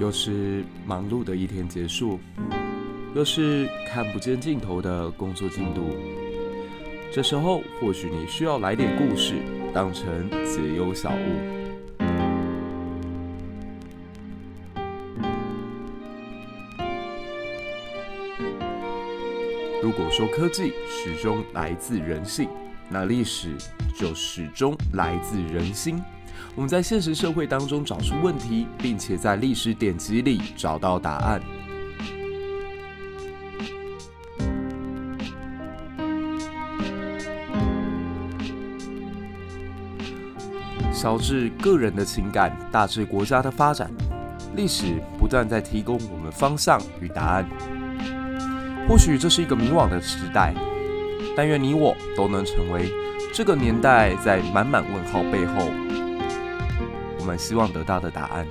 又是忙碌的一天结束，又是看不见尽头的工作进度。这时候，或许你需要来点故事，当成解忧小物。如果说科技始终来自人性，那历史就始终来自人心。我们在现实社会当中找出问题，并且在历史典籍里找到答案。小至个人的情感，大至国家的发展，历史不断在提供我们方向与答案。或许这是一个迷惘的时代，但愿你我都能成为这个年代在满满问号背后。我们希望得到的答案。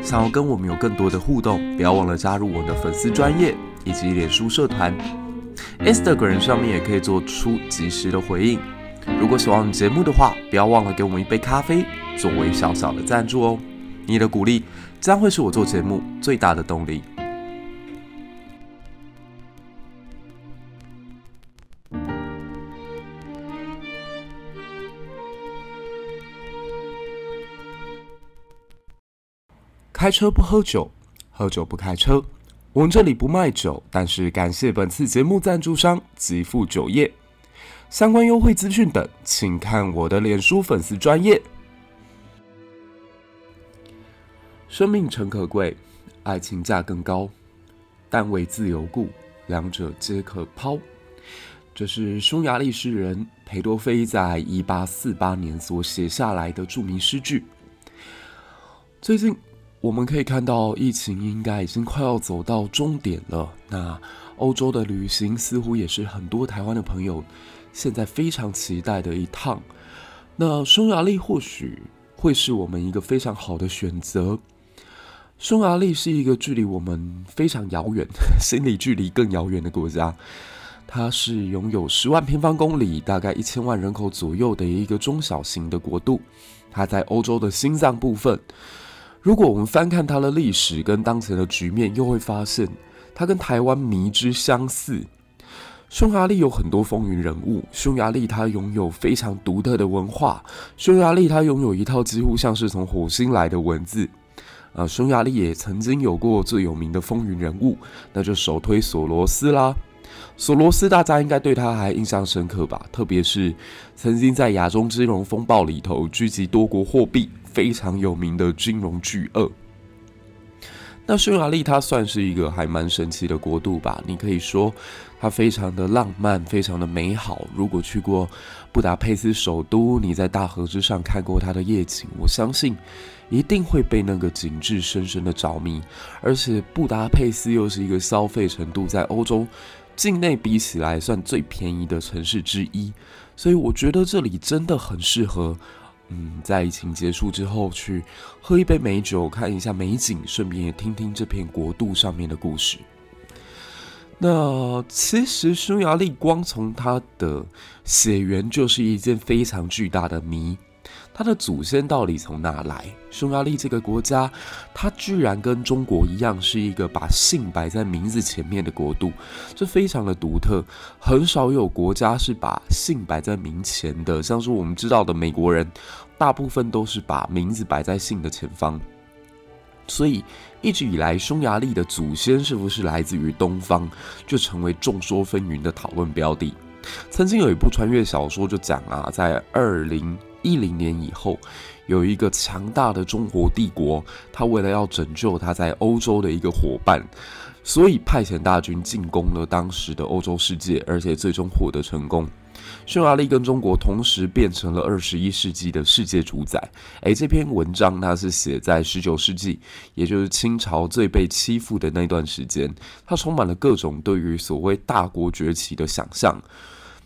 想要跟我们有更多的互动，不要忘了加入我的粉丝专业以及脸书社团，Instagram 上面也可以做出及时的回应。如果喜欢我们节目的话，不要忘了给我们一杯咖啡作为小小的赞助哦。你的鼓励将会是我做节目最大的动力。开车不喝酒，喝酒不开车。我们这里不卖酒，但是感谢本次节目赞助商吉富酒业。相关优惠资讯等，请看我的脸书粉丝专页。生命诚可贵，爱情价更高，但为自由故，两者皆可抛。这是匈牙利诗人裴多菲在一八四八年所写下来的著名诗句。最近我们可以看到，疫情应该已经快要走到终点了。那欧洲的旅行似乎也是很多台湾的朋友。现在非常期待的一趟，那匈牙利或许会是我们一个非常好的选择。匈牙利是一个距离我们非常遥远、心理距离更遥远的国家。它是拥有十万平方公里、大概一千万人口左右的一个中小型的国度。它在欧洲的心脏部分。如果我们翻看它的历史跟当前的局面，又会发现它跟台湾迷之相似。匈牙利有很多风云人物，匈牙利它拥有非常独特的文化，匈牙利它拥有一套几乎像是从火星来的文字，啊，匈牙利也曾经有过最有名的风云人物，那就首推索罗斯啦。索罗斯大家应该对他还印象深刻吧？特别是曾经在亚洲金融风暴里头狙击多国货币，非常有名的金融巨鳄。那匈牙利它算是一个还蛮神奇的国度吧？你可以说它非常的浪漫，非常的美好。如果去过布达佩斯首都，你在大河之上看过它的夜景，我相信一定会被那个景致深深的着迷。而且布达佩斯又是一个消费程度在欧洲境内比起来算最便宜的城市之一，所以我觉得这里真的很适合。嗯，在疫情结束之后，去喝一杯美酒，看一下美景，顺便也听听这片国度上面的故事。那其实匈牙利光从它的血缘就是一件非常巨大的谜。它的祖先到底从哪来？匈牙利这个国家，它居然跟中国一样，是一个把姓摆在名字前面的国度，这非常的独特。很少有国家是把姓摆在名前的，像是我们知道的美国人，大部分都是把名字摆在姓的前方。所以一直以来，匈牙利的祖先是不是来自于东方，就成为众说纷纭的讨论标的。曾经有一部穿越小说就讲啊，在二零。一零年以后，有一个强大的中国帝国，他为了要拯救他在欧洲的一个伙伴，所以派遣大军进攻了当时的欧洲世界，而且最终获得成功。匈牙利跟中国同时变成了二十一世纪的世界主宰。诶，这篇文章它是写在十九世纪，也就是清朝最被欺负的那段时间，它充满了各种对于所谓大国崛起的想象。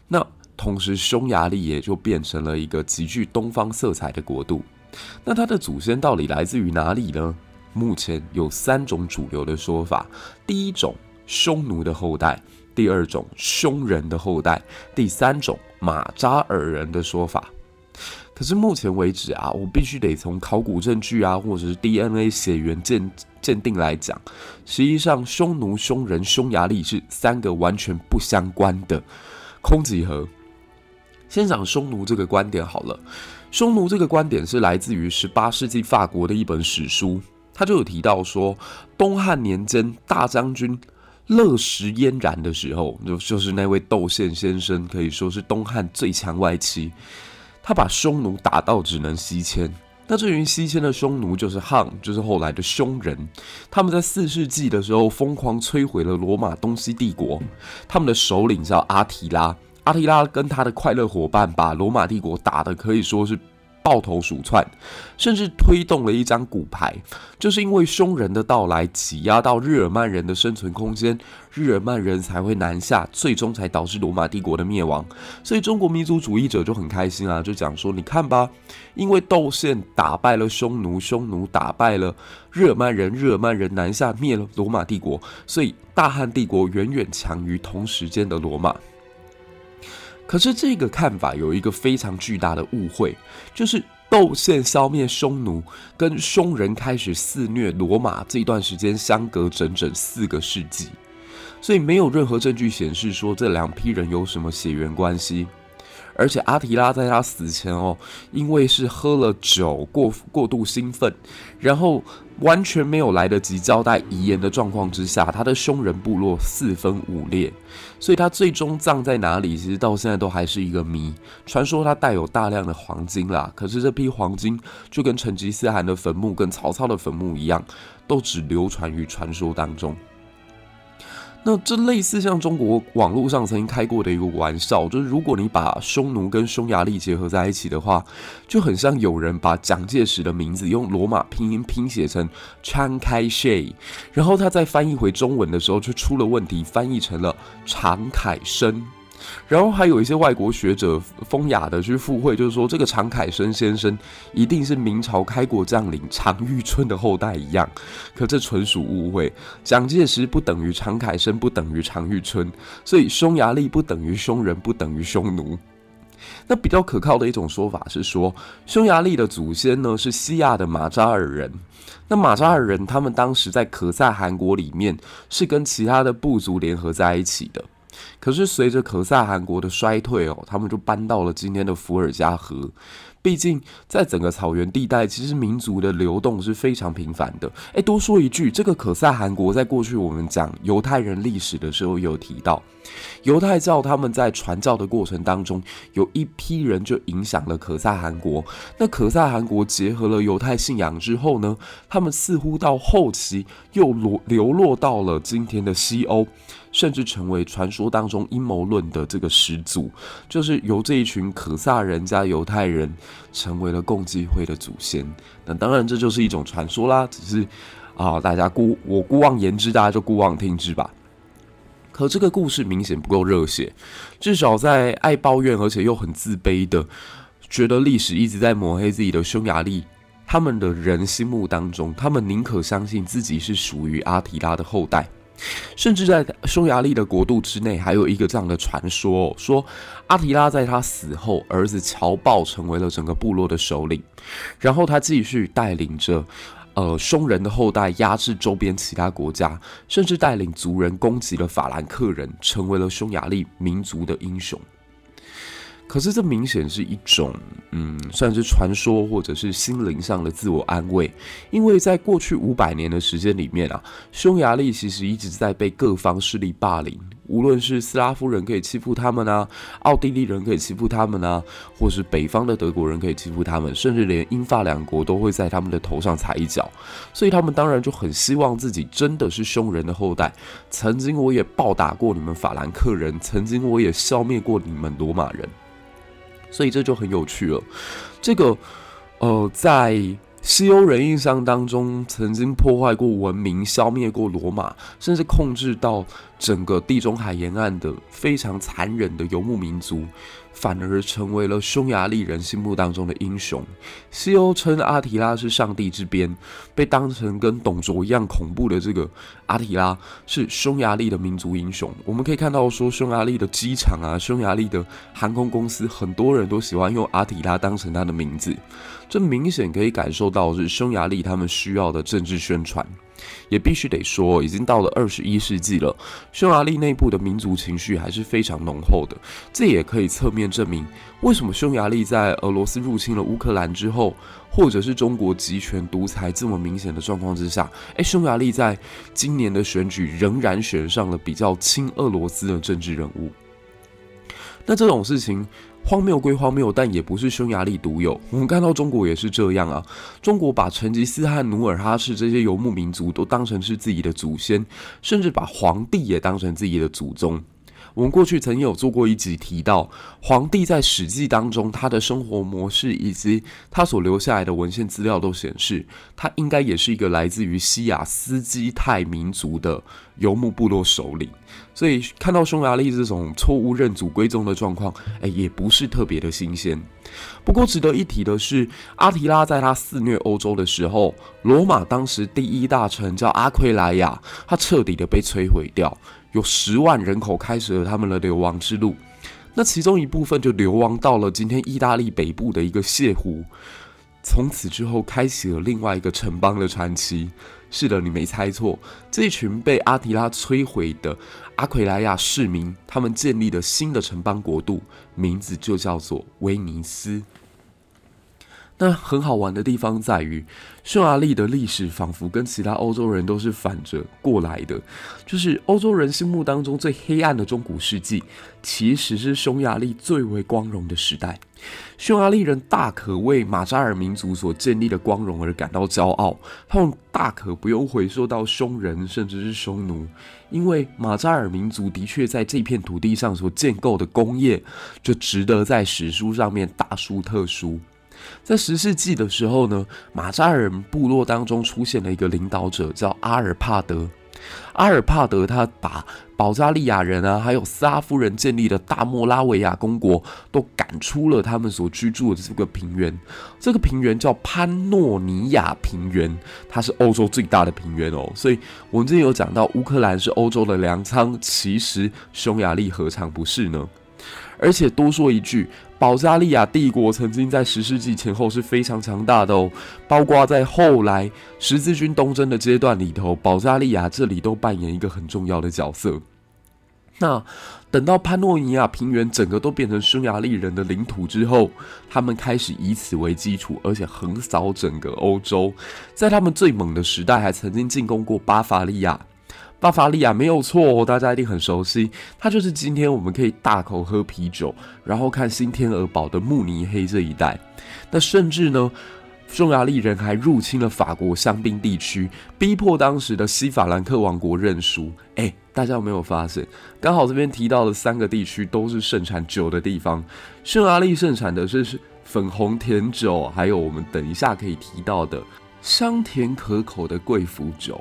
那同时，匈牙利也就变成了一个极具东方色彩的国度。那它的祖先到底来自于哪里呢？目前有三种主流的说法：第一种，匈奴的后代；第二种，匈人的后代；第三种，马扎尔人的说法。可是目前为止啊，我必须得从考古证据啊，或者是 DNA 血缘鉴鉴定来讲，实际上匈奴、匈人、匈牙利是三个完全不相关的空集合。先讲匈奴这个观点好了，匈奴这个观点是来自于十八世纪法国的一本史书，他就有提到说，东汉年间大将军乐石嫣然的时候，就就是那位窦宪先生，可以说是东汉最强外戚。他把匈奴打到只能西迁，那这群西迁的匈奴就是汉，就是后来的匈人。他们在四世纪的时候疯狂摧毁了罗马东西帝国，他们的首领叫阿提拉。阿提拉跟他的快乐伙伴把罗马帝国打得可以说是。抱头鼠窜，甚至推动了一张骨牌，就是因为匈人的到来挤压到日耳曼人的生存空间，日耳曼人才会南下，最终才导致罗马帝国的灭亡。所以中国民族主义者就很开心啊，就讲说：你看吧，因为窦宪打败了匈奴，匈奴打败了日耳曼人，日耳曼人南下灭了罗马帝国，所以大汉帝国远远强于同时间的罗马。可是这个看法有一个非常巨大的误会，就是窦宪消灭匈奴跟匈人开始肆虐罗马这一段时间相隔整整四个世纪，所以没有任何证据显示说这两批人有什么血缘关系。而且阿提拉在他死前哦，因为是喝了酒过过度兴奋，然后完全没有来得及交代遗言的状况之下，他的匈人部落四分五裂，所以他最终葬在哪里，其实到现在都还是一个谜。传说他带有大量的黄金啦，可是这批黄金就跟成吉思汗的坟墓、跟曹操的坟墓一样，都只流传于传说当中。那这类似像中国网络上曾经开过的一个玩笑，就是如果你把匈奴跟匈牙利结合在一起的话，就很像有人把蒋介石的名字用罗马拼音拼写成 Chiang Kai-shek，然后他在翻译回中文的时候就出了问题，翻译成了常凯生。然后还有一些外国学者风雅的去附会，就是说这个常凯申先生一定是明朝开国将领常遇春的后代一样，可这纯属误会。蒋介石不等于常凯申，不等于常遇春，所以匈牙利不等于匈人，不等于匈奴。那比较可靠的一种说法是说，匈牙利的祖先呢是西亚的马扎尔人。那马扎尔人他们当时在可萨汗国里面是跟其他的部族联合在一起的。可是随着可萨汗国的衰退哦，他们就搬到了今天的伏尔加河。毕竟在整个草原地带，其实民族的流动是非常频繁的。哎，多说一句，这个可萨汗国在过去我们讲犹太人历史的时候有提到，犹太教他们在传教的过程当中，有一批人就影响了可萨汗国。那可萨汗国结合了犹太信仰之后呢，他们似乎到后期又流流落到了今天的西欧。甚至成为传说当中阴谋论的这个始祖，就是由这一群可萨人加犹太人成为了共济会的祖先。那当然这就是一种传说啦，只是啊，大家姑我姑妄言之，大家就姑妄听之吧。可这个故事明显不够热血，至少在爱抱怨而且又很自卑的，觉得历史一直在抹黑自己的匈牙利，他们的人心目当中，他们宁可相信自己是属于阿提拉的后代。甚至在匈牙利的国度之内，还有一个这样的传说：说阿提拉在他死后，儿子乔豹成为了整个部落的首领，然后他继续带领着呃匈人的后代压制周边其他国家，甚至带领族人攻击了法兰克人，成为了匈牙利民族的英雄。可是这明显是一种，嗯，算是传说或者是心灵上的自我安慰，因为在过去五百年的时间里面啊，匈牙利其实一直在被各方势力霸凌，无论是斯拉夫人可以欺负他们啊，奥地利人可以欺负他们啊，或是北方的德国人可以欺负他们，甚至连英法两国都会在他们的头上踩一脚，所以他们当然就很希望自己真的是匈人的后代。曾经我也暴打过你们法兰克人，曾经我也消灭过你们罗马人。所以这就很有趣了。这个，呃，在西欧人印象当中，曾经破坏过文明、消灭过罗马，甚至控制到整个地中海沿岸的非常残忍的游牧民族，反而成为了匈牙利人心目当中的英雄。西欧称阿提拉是上帝之鞭，被当成跟董卓一样恐怖的这个阿提拉是匈牙利的民族英雄。我们可以看到，说匈牙利的机场啊，匈牙利的航空公司，很多人都喜欢用阿提拉当成他的名字。这明显可以感受到是匈牙利他们需要的政治宣传。也必须得说，已经到了二十一世纪了，匈牙利内部的民族情绪还是非常浓厚的。这也可以侧面证明，为什么匈牙利在俄罗斯入侵了乌克兰之后，或者是中国集权独裁这么明显的状况之下，诶，匈牙利在今年的选举仍然选上了比较亲俄罗斯的政治人物。那这种事情。荒谬归荒谬，但也不是匈牙利独有。我们看到中国也是这样啊。中国把成吉思汗、努尔哈赤这些游牧民族都当成是自己的祖先，甚至把皇帝也当成自己的祖宗。我们过去曾有做过一集提到，皇帝在《史记》当中他的生活模式以及他所留下来的文献资料都显示，他应该也是一个来自于西亚斯基泰民族的游牧部落首领。所以看到匈牙利这种错误认祖归宗的状况，哎，也不是特别的新鲜。不过值得一提的是，阿提拉在他肆虐欧洲的时候，罗马当时第一大城叫阿奎莱亚，他彻底的被摧毁掉。有十万人口开始了他们的流亡之路，那其中一部分就流亡到了今天意大利北部的一个泻湖，从此之后开启了另外一个城邦的传奇。是的，你没猜错，这群被阿提拉摧毁的阿奎莱亚市民，他们建立了新的城邦国度，名字就叫做威尼斯。那很好玩的地方在于，匈牙利的历史仿佛跟其他欧洲人都是反着过来的，就是欧洲人心目当中最黑暗的中古世纪，其实是匈牙利最为光荣的时代。匈牙利人大可为马扎尔民族所建立的光荣而感到骄傲，他们大可不用回溯到匈人甚至是匈奴，因为马扎尔民族的确在这片土地上所建构的功业，就值得在史书上面大书特书。在十世纪的时候呢，马扎尔部落当中出现了一个领导者，叫阿尔帕德。阿尔帕德他把保加利亚人啊，还有斯拉夫人建立的大莫拉维亚公国都赶出了他们所居住的这个平原。这个平原叫潘诺尼亚平原，它是欧洲最大的平原哦。所以我们之前有讲到，乌克兰是欧洲的粮仓，其实匈牙利何尝不是呢？而且多说一句，保加利亚帝国曾经在十世纪前后是非常强大的哦，包括在后来十字军东征的阶段里头，保加利亚这里都扮演一个很重要的角色。那等到潘诺尼亚平原整个都变成匈牙利人的领土之后，他们开始以此为基础，而且横扫整个欧洲，在他们最猛的时代，还曾经进攻过巴伐利亚。巴伐利亚没有错哦，大家一定很熟悉，它就是今天我们可以大口喝啤酒，然后看新天鹅堡的慕尼黑这一带。那甚至呢，匈牙利人还入侵了法国香槟地区，逼迫当时的西法兰克王国认输。哎，大家有没有发现，刚好这边提到的三个地区都是盛产酒的地方。匈牙利盛产的是是粉红甜酒，还有我们等一下可以提到的香甜可口的贵腐酒。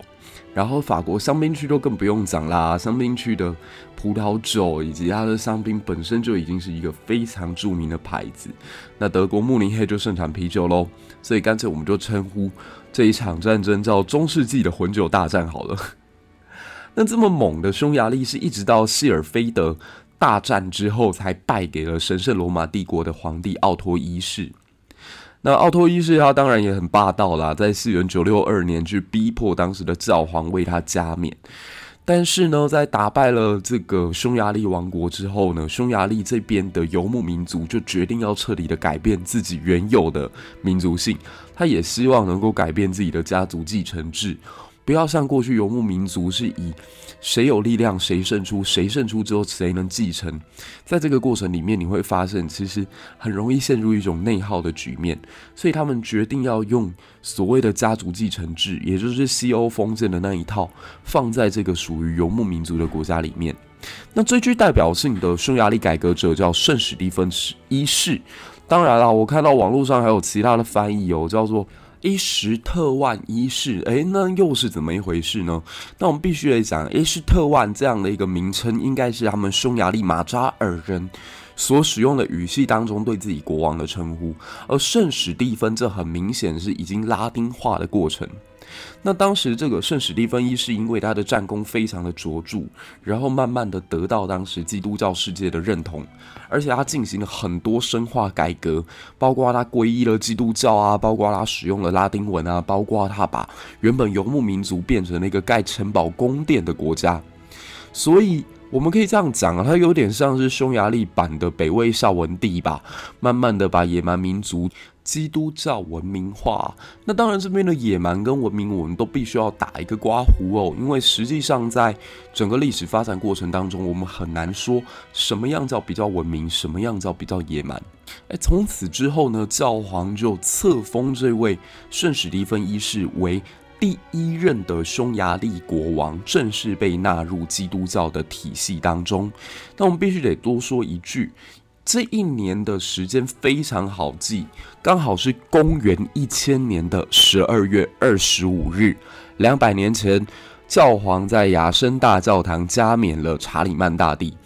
然后法国香槟区都更不用讲啦，香槟区的葡萄酒以及它的香槟本身就已经是一个非常著名的牌子。那德国慕尼黑就盛产啤酒喽，所以干脆我们就称呼这一场战争叫中世纪的混酒大战好了。那这么猛的匈牙利是一直到谢尔菲德大战之后才败给了神圣罗马帝国的皇帝奥托一世。那奥托一世他当然也很霸道啦，在四元九六二年去逼迫当时的教皇为他加冕。但是呢，在打败了这个匈牙利王国之后呢，匈牙利这边的游牧民族就决定要彻底的改变自己原有的民族性，他也希望能够改变自己的家族继承制。不要像过去游牧民族是以谁有力量谁胜出，谁胜出之后谁能继承。在这个过程里面，你会发现其实很容易陷入一种内耗的局面。所以他们决定要用所谓的家族继承制，也就是西欧封建的那一套，放在这个属于游牧民族的国家里面。那最具代表性的匈牙利改革者叫圣史蒂芬一世。当然了，我看到网络上还有其他的翻译哦，叫做。伊什特万一世，诶，那又是怎么一回事呢？那我们必须得讲，伊什特万这样的一个名称，应该是他们匈牙利马扎尔人所使用的语系当中对自己国王的称呼，而圣史蒂芬这很明显是已经拉丁化的过程。那当时这个圣史蒂芬一世因为他的战功非常的卓著，然后慢慢的得到当时基督教世界的认同，而且他进行了很多深化改革，包括他皈依了基督教啊，包括他使用了拉丁文啊，包括他把原本游牧民族变成了一个盖城堡宫殿的国家，所以。我们可以这样讲啊，它有点像是匈牙利版的北魏孝文帝吧，慢慢的把野蛮民族基督教文明化。那当然，这边的野蛮跟文明，我们都必须要打一个括弧哦，因为实际上在整个历史发展过程当中，我们很难说什么样叫比较文明，什么样叫比较野蛮。哎，从此之后呢，教皇就册封这位圣史蒂芬一世为。第一任的匈牙利国王正式被纳入基督教的体系当中。那我们必须得多说一句，这一年的时间非常好记，刚好是公元一千年的十二月二十五日，两百年前，教皇在雅森大教堂加冕了查理曼大帝。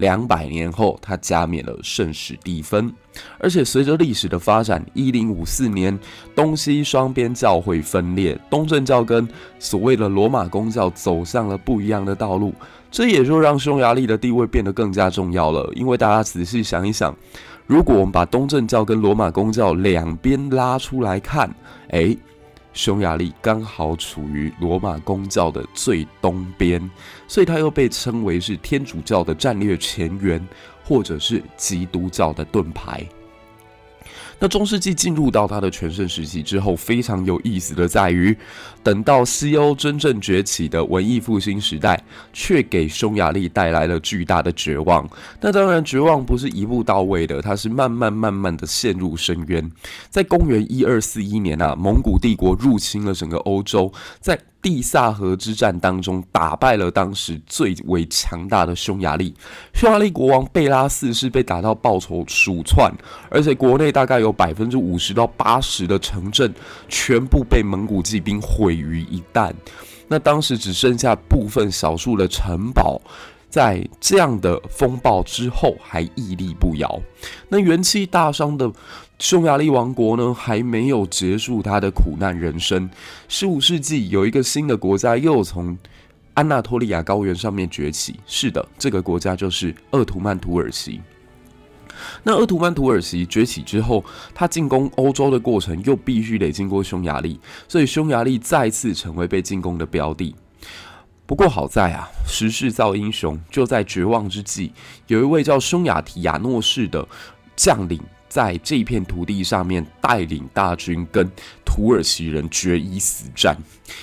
两百年后，他加冕了圣史蒂芬，而且随着历史的发展，一零五四年，东西双边教会分裂，东正教跟所谓的罗马公教走向了不一样的道路，这也就让匈牙利的地位变得更加重要了。因为大家仔细想一想，如果我们把东正教跟罗马公教两边拉出来看，诶。匈牙利刚好处于罗马公教的最东边，所以它又被称为是天主教的战略前沿，或者是基督教的盾牌。那中世纪进入到它的全盛时期之后，非常有意思的在于，等到西欧真正崛起的文艺复兴时代，却给匈牙利带来了巨大的绝望。那当然，绝望不是一步到位的，它是慢慢慢慢的陷入深渊。在公元一二四一年啊，蒙古帝国入侵了整个欧洲，在蒂萨河之战当中，打败了当时最为强大的匈牙利。匈牙利国王贝拉四世被打到报仇鼠窜，而且国内大概有百分之五十到八十的城镇全部被蒙古骑兵毁于一旦。那当时只剩下部分少数的城堡。在这样的风暴之后，还屹立不摇。那元气大伤的匈牙利王国呢，还没有结束他的苦难人生。十五世纪，有一个新的国家又从安纳托利亚高原上面崛起。是的，这个国家就是鄂图曼土耳其。那鄂图曼土耳其崛起之后，他进攻欧洲的过程又必须得经过匈牙利，所以匈牙利再次成为被进攻的标的。不过好在啊，时势造英雄，就在绝望之际，有一位叫匈牙提亚诺士的将领。在这片土地上面带领大军跟土耳其人决一死战。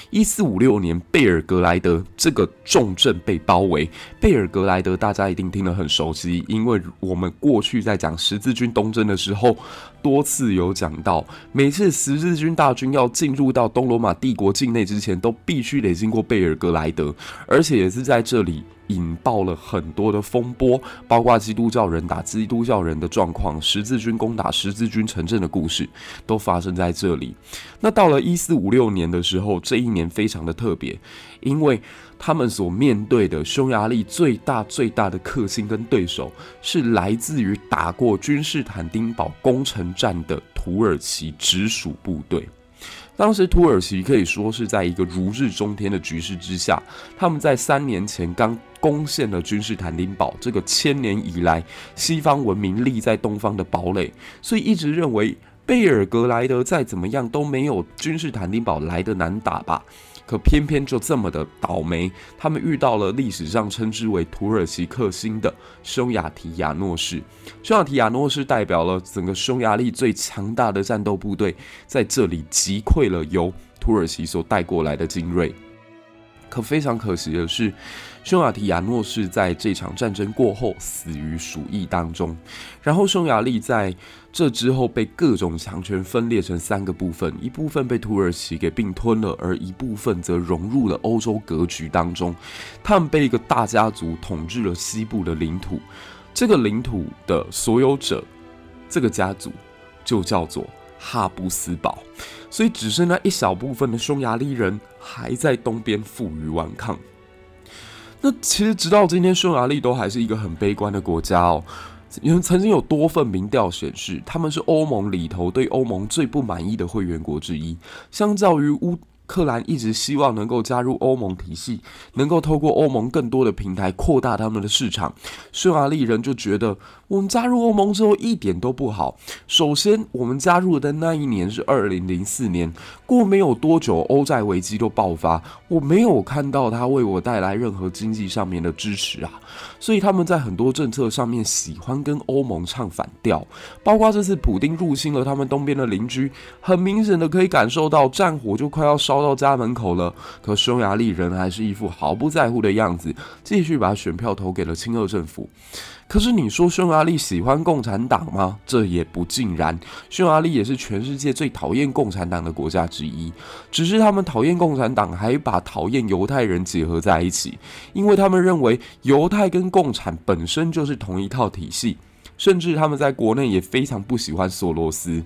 一四五六年，贝尔格莱德这个重镇被包围。贝尔格莱德大家一定听得很熟悉，因为我们过去在讲十字军东征的时候，多次有讲到，每次十字军大军要进入到东罗马帝国境内之前，都必须得经过贝尔格莱德，而且也是在这里。引爆了很多的风波，包括基督教人打基督教人的状况，十字军攻打十字军城镇的故事，都发生在这里。那到了一四五六年的时候，这一年非常的特别，因为他们所面对的匈牙利最大最大的克星跟对手，是来自于打过君士坦丁堡攻城战的土耳其直属部队。当时土耳其可以说是在一个如日中天的局势之下，他们在三年前刚攻陷了君士坦丁堡，这个千年以来西方文明立在东方的堡垒，所以一直认为贝尔格莱德再怎么样都没有君士坦丁堡来的难打吧。可偏偏就这么的倒霉，他们遇到了历史上称之为土耳其克星的匈牙提亚诺氏。匈牙提亚诺氏代表了整个匈牙利最强大的战斗部队，在这里击溃了由土耳其所带过来的精锐。可非常可惜的是，匈牙提亚诺是在这场战争过后死于鼠疫当中。然后匈牙利在这之后被各种强权分裂成三个部分，一部分被土耳其给并吞了，而一部分则融入了欧洲格局当中。他们被一个大家族统治了西部的领土，这个领土的所有者，这个家族就叫做哈布斯堡。所以只剩那一小部分的匈牙利人还在东边负隅顽抗。那其实直到今天，匈牙利都还是一个很悲观的国家哦。因为曾经有多份民调显示，他们是欧盟里头对欧盟最不满意的会员国之一，相较于乌。克兰一直希望能够加入欧盟体系，能够透过欧盟更多的平台扩大他们的市场。匈牙利人就觉得，我们加入欧盟之后一点都不好。首先，我们加入的那一年是二零零四年，过没有多久，欧债危机就爆发，我没有看到他为我带来任何经济上面的支持啊。所以他们在很多政策上面喜欢跟欧盟唱反调，包括这次普丁入侵了他们东边的邻居，很明显的可以感受到战火就快要烧。到家门口了，可匈牙利人还是一副毫不在乎的样子，继续把选票投给了亲俄政府。可是你说匈牙利喜欢共产党吗？这也不尽然。匈牙利也是全世界最讨厌共产党的国家之一，只是他们讨厌共产党，还把讨厌犹太人结合在一起，因为他们认为犹太跟共产本身就是同一套体系，甚至他们在国内也非常不喜欢索罗斯。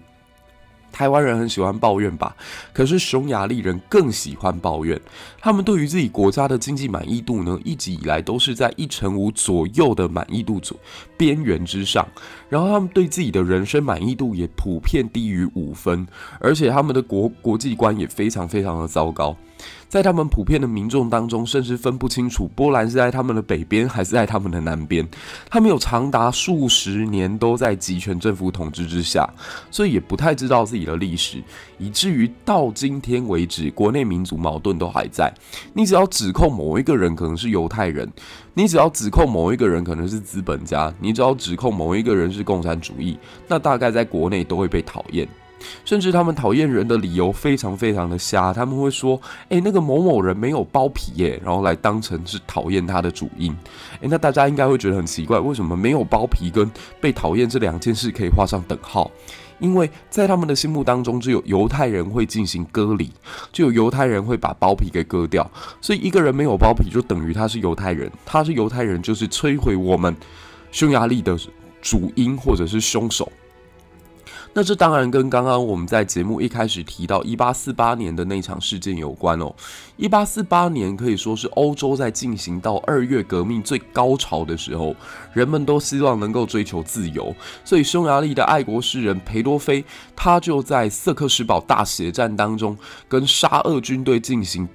台湾人很喜欢抱怨吧，可是匈牙利人更喜欢抱怨。他们对于自己国家的经济满意度呢，一直以来都是在一成五左右的满意度左边缘之上。然后他们对自己的人生满意度也普遍低于五分，而且他们的国国际观也非常非常的糟糕。在他们普遍的民众当中，甚至分不清楚波兰是在他们的北边还是在他们的南边。他们有长达数十年都在极权政府统治之下，所以也不太知道自己的历史，以至于到今天为止，国内民族矛盾都还在。你只要指控某一个人可能是犹太人，你只要指控某一个人可能是资本家，你只要指控某一个人是共产主义，那大概在国内都会被讨厌。甚至他们讨厌人的理由非常非常的瞎，他们会说：“诶，那个某某人没有包皮耶”，然后来当成是讨厌他的主因。诶，那大家应该会觉得很奇怪，为什么没有包皮跟被讨厌这两件事可以画上等号？因为在他们的心目当中，只有犹太人会进行割礼，就有犹太人会把包皮给割掉，所以一个人没有包皮就等于他是犹太人，他是犹太人就是摧毁我们匈牙利的主因或者是凶手。那这当然跟刚刚我们在节目一开始提到一八四八年的那场事件有关哦。一八四八年可以说是欧洲在进行到二月革命最高潮的时候，人们都希望能够追求自由，所以匈牙利的爱国诗人裴多菲，他就在瑟克什堡大血战当中跟沙俄军队进行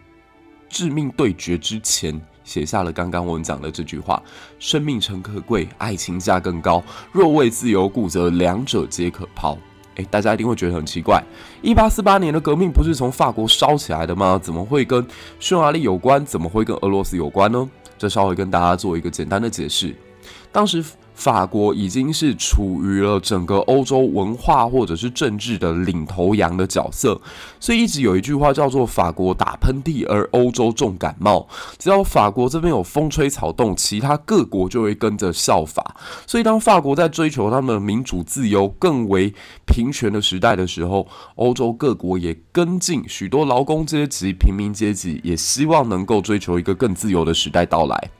致命对决之前，写下了刚刚我们讲的这句话：“生命诚可贵，爱情价更高。若为自由故，则两者皆可抛。”诶，大家一定会觉得很奇怪，一八四八年的革命不是从法国烧起来的吗？怎么会跟匈牙利有关？怎么会跟俄罗斯有关呢？这稍微跟大家做一个简单的解释。当时。法国已经是处于了整个欧洲文化或者是政治的领头羊的角色，所以一直有一句话叫做“法国打喷嚏，而欧洲重感冒”。只要法国这边有风吹草动，其他各国就会跟着效法。所以当法国在追求他们民主自由、更为平权的时代的时候，欧洲各国也跟进，许多劳工阶级、平民阶级也希望能够追求一个更自由的时代到来。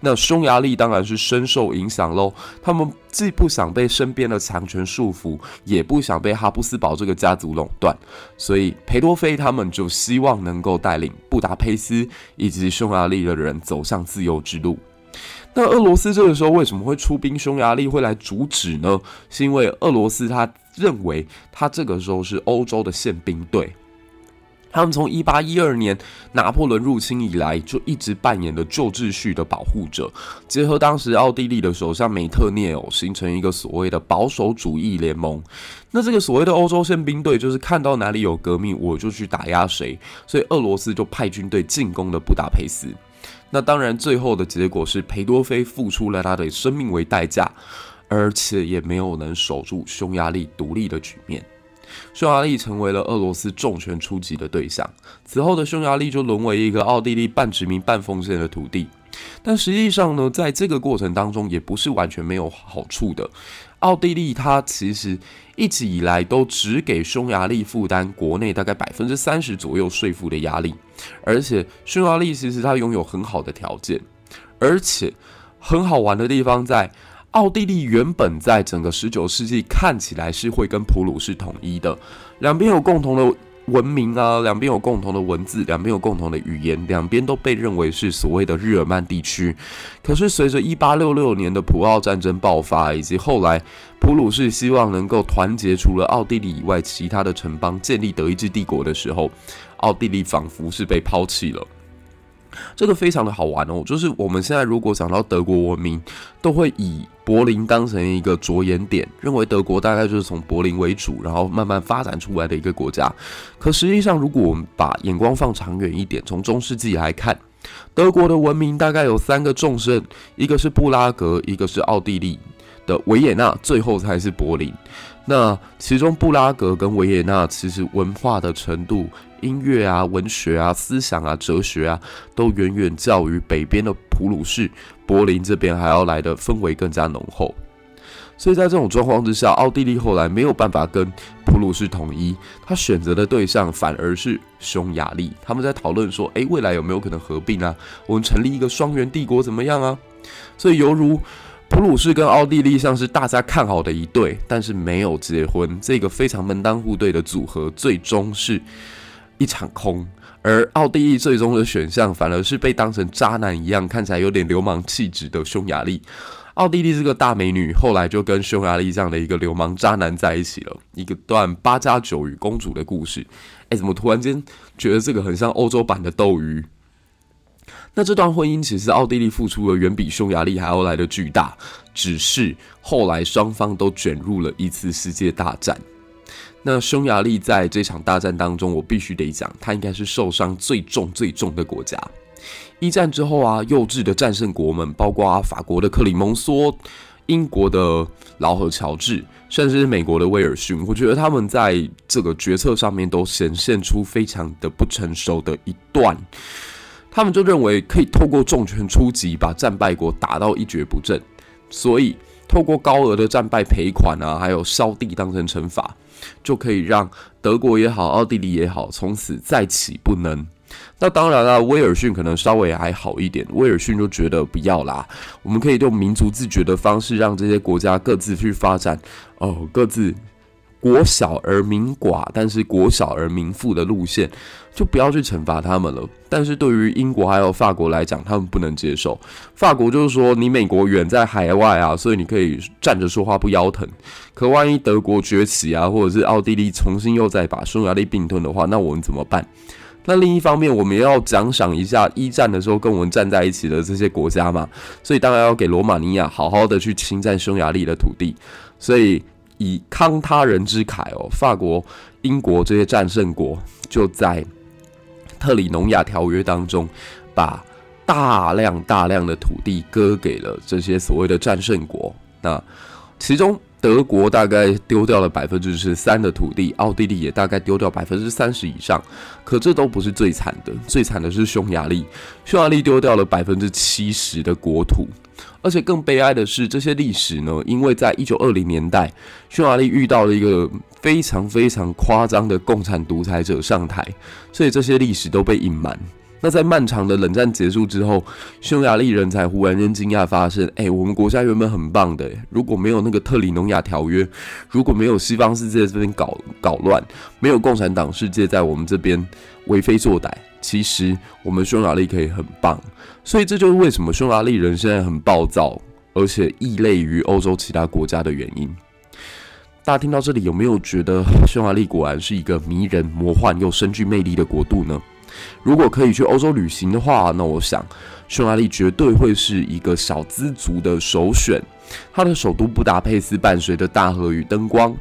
那匈牙利当然是深受影响喽。他们既不想被身边的强权束缚，也不想被哈布斯堡这个家族垄断，所以裴多菲他们就希望能够带领布达佩斯以及匈牙利的人走向自由之路。那俄罗斯这个时候为什么会出兵匈牙利，会来阻止呢？是因为俄罗斯他认为他这个时候是欧洲的宪兵队。他们从一八一二年拿破仑入侵以来，就一直扮演了旧秩序的保护者。结合当时奥地利的首相梅特涅哦，形成一个所谓的保守主义联盟。那这个所谓的欧洲宪兵队，就是看到哪里有革命，我就去打压谁。所以俄罗斯就派军队进攻了布达佩斯。那当然，最后的结果是裴多菲付出了他的生命为代价，而且也没有能守住匈牙利独立的局面。匈牙利成为了俄罗斯重拳出击的对象。此后的匈牙利就沦为一个奥地利半殖民半封建的土地。但实际上呢，在这个过程当中，也不是完全没有好处的。奥地利它其实一直以来都只给匈牙利负担国内大概百分之三十左右税负的压力，而且匈牙利其实它拥有很好的条件，而且很好玩的地方在。奥地利原本在整个十九世纪看起来是会跟普鲁士统一的，两边有共同的文明啊，两边有共同的文字，两边有共同的语言，两边都被认为是所谓的日耳曼地区。可是随着一八六六年的普奥战争爆发，以及后来普鲁士希望能够团结除了奥地利以外其他的城邦，建立德意志帝国的时候，奥地利仿佛是被抛弃了。这个非常的好玩哦，就是我们现在如果讲到德国文明，都会以柏林当成一个着眼点，认为德国大概就是从柏林为主，然后慢慢发展出来的一个国家。可实际上，如果我们把眼光放长远一点，从中世纪来看，德国的文明大概有三个重镇，一个是布拉格，一个是奥地利的维也纳，最后才是柏林。那其中布拉格跟维也纳其实文化的程度。音乐啊、文学啊、思想啊、哲学啊，都远远较于北边的普鲁士、柏林这边还要来的氛围更加浓厚。所以在这种状况之下，奥地利后来没有办法跟普鲁士统一，他选择的对象反而是匈牙利。他们在讨论说：“诶，未来有没有可能合并啊？我们成立一个双元帝国怎么样啊？”所以犹如普鲁士跟奥地利像是大家看好的一对，但是没有结婚，这个非常门当户对的组合，最终是。一场空，而奥地利最终的选项反而是被当成渣男一样，看起来有点流氓气质的匈牙利。奥地利这个大美女，后来就跟匈牙利这样的一个流氓渣男在一起了，一个段八加九与公主的故事。哎，怎么突然间觉得这个很像欧洲版的斗鱼？那这段婚姻其实奥地利付出的远比匈牙利还要来的巨大，只是后来双方都卷入了一次世界大战。那匈牙利在这场大战当中，我必须得讲，它应该是受伤最重最重的国家。一战之后啊，幼稚的战胜国们，包括法国的克里蒙梭、英国的劳合乔治，甚至是美国的威尔逊，我觉得他们在这个决策上面都显现出非常的不成熟的一段。他们就认为可以透过重拳出击，把战败国打到一蹶不振，所以透过高额的战败赔款啊，还有烧地当成惩罚。就可以让德国也好，奥地利也好，从此再起不能。那当然了，威尔逊可能稍微还好一点。威尔逊就觉得不要啦，我们可以用民族自觉的方式，让这些国家各自去发展，哦，各自。国小而民寡，但是国小而民富的路线，就不要去惩罚他们了。但是对于英国还有法国来讲，他们不能接受。法国就是说，你美国远在海外啊，所以你可以站着说话不腰疼。可万一德国崛起啊，或者是奥地利重新又再把匈牙利并吞的话，那我们怎么办？那另一方面，我们也要奖赏一下一战的时候跟我们站在一起的这些国家嘛。所以当然要给罗马尼亚好好的去侵占匈牙利的土地。所以。以慷他人之慨哦，法国、英国这些战胜国就在特里农亚条约当中，把大量大量的土地割给了这些所谓的战胜国。那其中德国大概丢掉了百分之十三的土地，奥地利也大概丢掉百分之三十以上。可这都不是最惨的，最惨的是匈牙利，匈牙利丢掉了百分之七十的国土。而且更悲哀的是，这些历史呢，因为在一九二零年代，匈牙利遇到了一个非常非常夸张的共产独裁者上台，所以这些历史都被隐瞒。那在漫长的冷战结束之后，匈牙利人才忽然间惊讶发现，哎，我们国家原本很棒的，如果没有那个特里农亚条约，如果没有西方世界这边搞搞乱，没有共产党世界在我们这边为非作歹。其实我们匈牙利可以很棒，所以这就是为什么匈牙利人现在很暴躁，而且异类于欧洲其他国家的原因。大家听到这里有没有觉得匈牙利果然是一个迷人、魔幻又深具魅力的国度呢？如果可以去欧洲旅行的话，那我想匈牙利绝对会是一个小资族的首选。它的首都布达佩斯伴随着大河与灯光，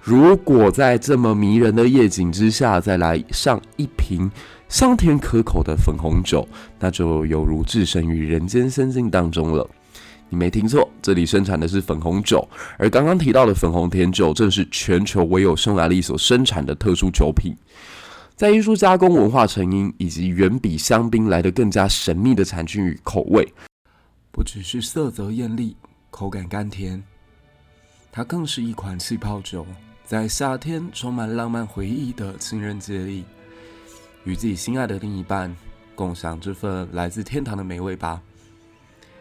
如果在这么迷人的夜景之下，再来上一瓶。香甜可口的粉红酒，那就犹如置身于人间仙境当中了。你没听错，这里生产的是粉红酒，而刚刚提到的粉红甜酒，正是全球唯有匈牙利所生产的特殊酒品。在艺术加工、文化成因以及远比香槟来得更加神秘的产区与口味，不只是色泽艳丽，口感甘甜，它更是一款气泡酒，在夏天充满浪漫回忆的情人节里。与自己心爱的另一半共享这份来自天堂的美味吧。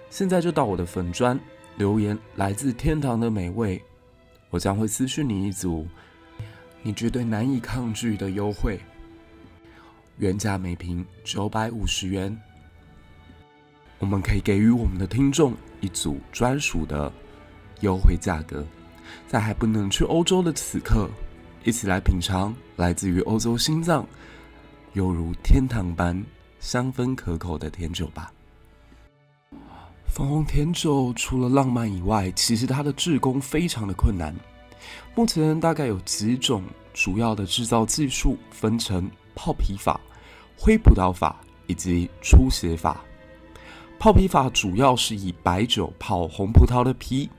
现在就到我的粉砖留言，来自天堂的美味，我将会私讯你一组你绝对难以抗拒的优惠，原价每瓶九百五十元，我们可以给予我们的听众一组专属的优惠价格，在还不能去欧洲的此刻，一起来品尝来自于欧洲心脏，犹如天堂般香氛可口的甜酒吧。粉红甜酒除了浪漫以外，其实它的制工非常的困难。目前大概有几种主要的制造技术，分成泡皮法、灰葡萄法以及出血法。泡皮法主要是以白酒泡红葡萄的皮，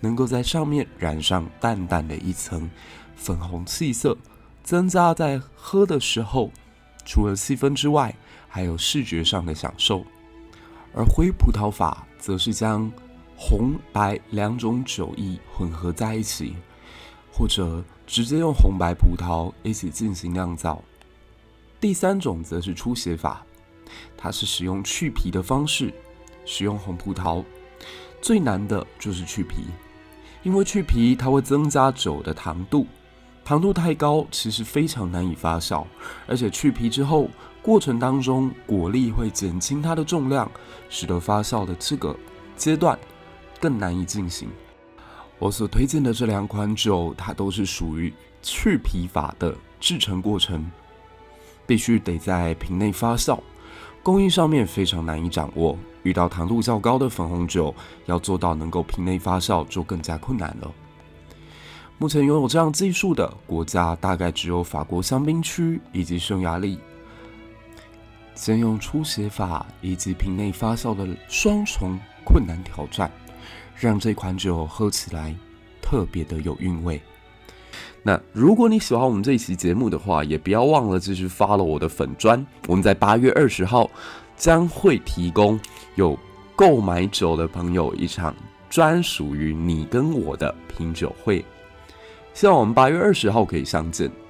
能够在上面染上淡淡的一层粉红气色，增加在喝的时候，除了气分之外，还有视觉上的享受。而灰葡萄法则是将红白两种酒液混合在一起，或者直接用红白葡萄一起进行酿造。第三种则是出血法，它是使用去皮的方式，使用红葡萄。最难的就是去皮，因为去皮它会增加酒的糖度，糖度太高其实非常难以发酵，而且去皮之后。过程当中，果粒会减轻它的重量，使得发酵的这个阶段更难以进行。我所推荐的这两款酒，它都是属于去皮法的制成过程，必须得在瓶内发酵，工艺上面非常难以掌握。遇到糖度较高的粉红酒，要做到能够瓶内发酵就更加困难了。目前拥有这样技术的国家，大概只有法国香槟区以及匈牙利。先用出血法以及瓶内发酵的双重困难挑战，让这款酒喝起来特别的有韵味。那如果你喜欢我们这一期节目的话，也不要忘了继续 follow 我的粉专。我们在八月二十号将会提供有购买酒的朋友一场专属于你跟我的品酒会，希望我们八月二十号可以相见。